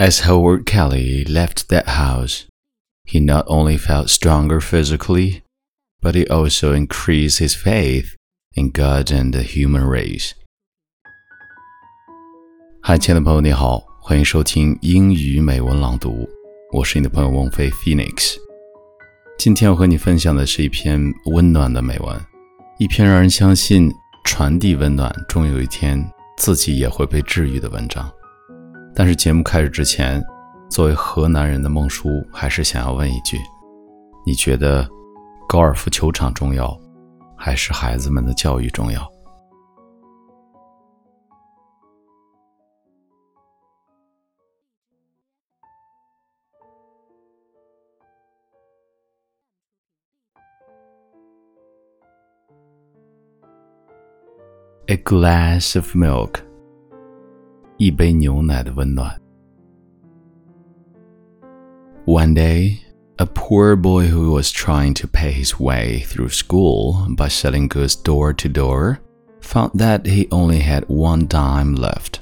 As Howard Kelly left that house, he not only felt stronger physically, but he also increased his faith in God and the human race. 嗨，亲爱的朋友，你好，欢迎收听英语美文朗读，我是你的朋友孟飞 Phoenix。今天我和你分享的是一篇温暖的美文，一篇让人相信传递温暖，终有一天自己也会被治愈的文章。但是节目开始之前，作为河南人的孟叔还是想要问一句：你觉得高尔夫球场重要，还是孩子们的教育重要？A glass of milk. 一杯牛奶的温暖。One day, a poor boy who was trying to pay his way through school by selling goods door to door found that he only had one dime left.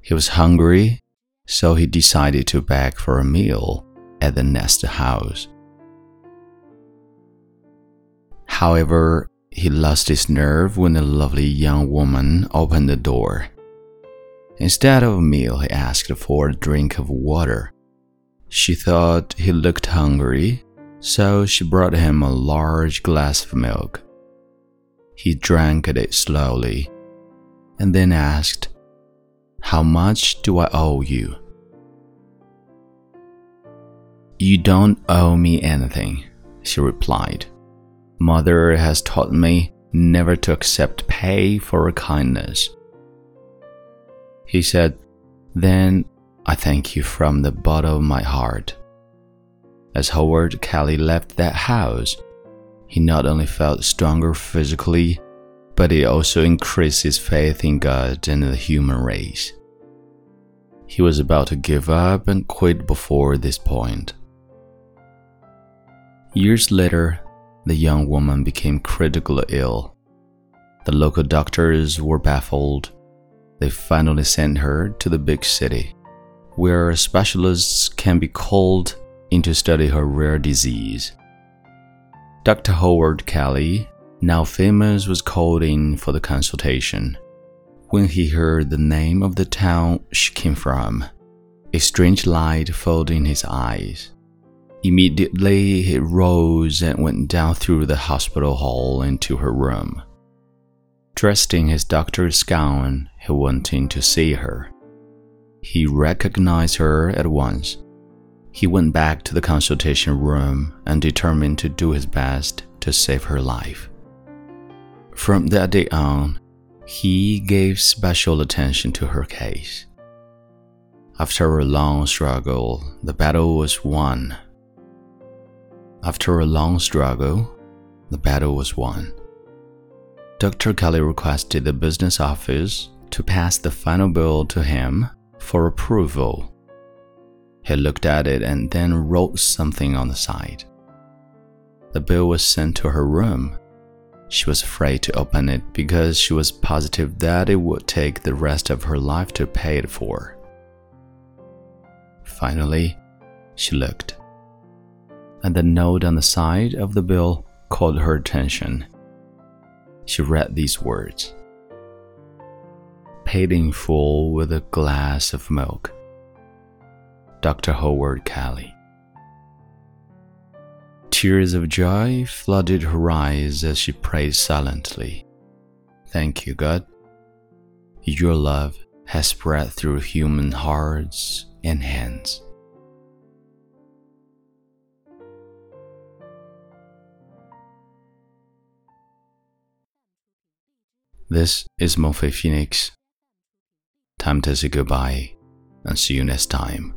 He was hungry, so he decided to beg for a meal at the next house. However, he lost his nerve when a lovely young woman opened the door. Instead of a meal, he asked for a drink of water. She thought he looked hungry, so she brought him a large glass of milk. He drank it slowly and then asked, How much do I owe you? You don't owe me anything, she replied. Mother has taught me never to accept pay for a kindness. He said, Then I thank you from the bottom of my heart. As Howard Kelly left that house, he not only felt stronger physically, but he also increased his faith in God and the human race. He was about to give up and quit before this point. Years later, the young woman became critically ill. The local doctors were baffled they finally sent her to the big city, where specialists can be called in to study her rare disease. Dr. Howard Kelly, now famous, was called in for the consultation. When he heard the name of the town she came from, a strange light filled in his eyes. Immediately, he rose and went down through the hospital hall into her room. Dressed in his doctor's gown, he went in to see her. He recognized her at once. He went back to the consultation room and determined to do his best to save her life. From that day on, he gave special attention to her case. After a long struggle, the battle was won. After a long struggle, the battle was won. Dr. Kelly requested the business office to pass the final bill to him for approval. He looked at it and then wrote something on the side. The bill was sent to her room. She was afraid to open it because she was positive that it would take the rest of her life to pay it for. Finally, she looked, and the note on the side of the bill caught her attention she read these words Paid in full with a glass of milk. Dr. Howard Kelly. Tears of joy flooded her eyes as she prayed silently. Thank you, God. Your love has spread through human hearts and hands. This is Mengfei Phoenix. Time to say goodbye and see you next time.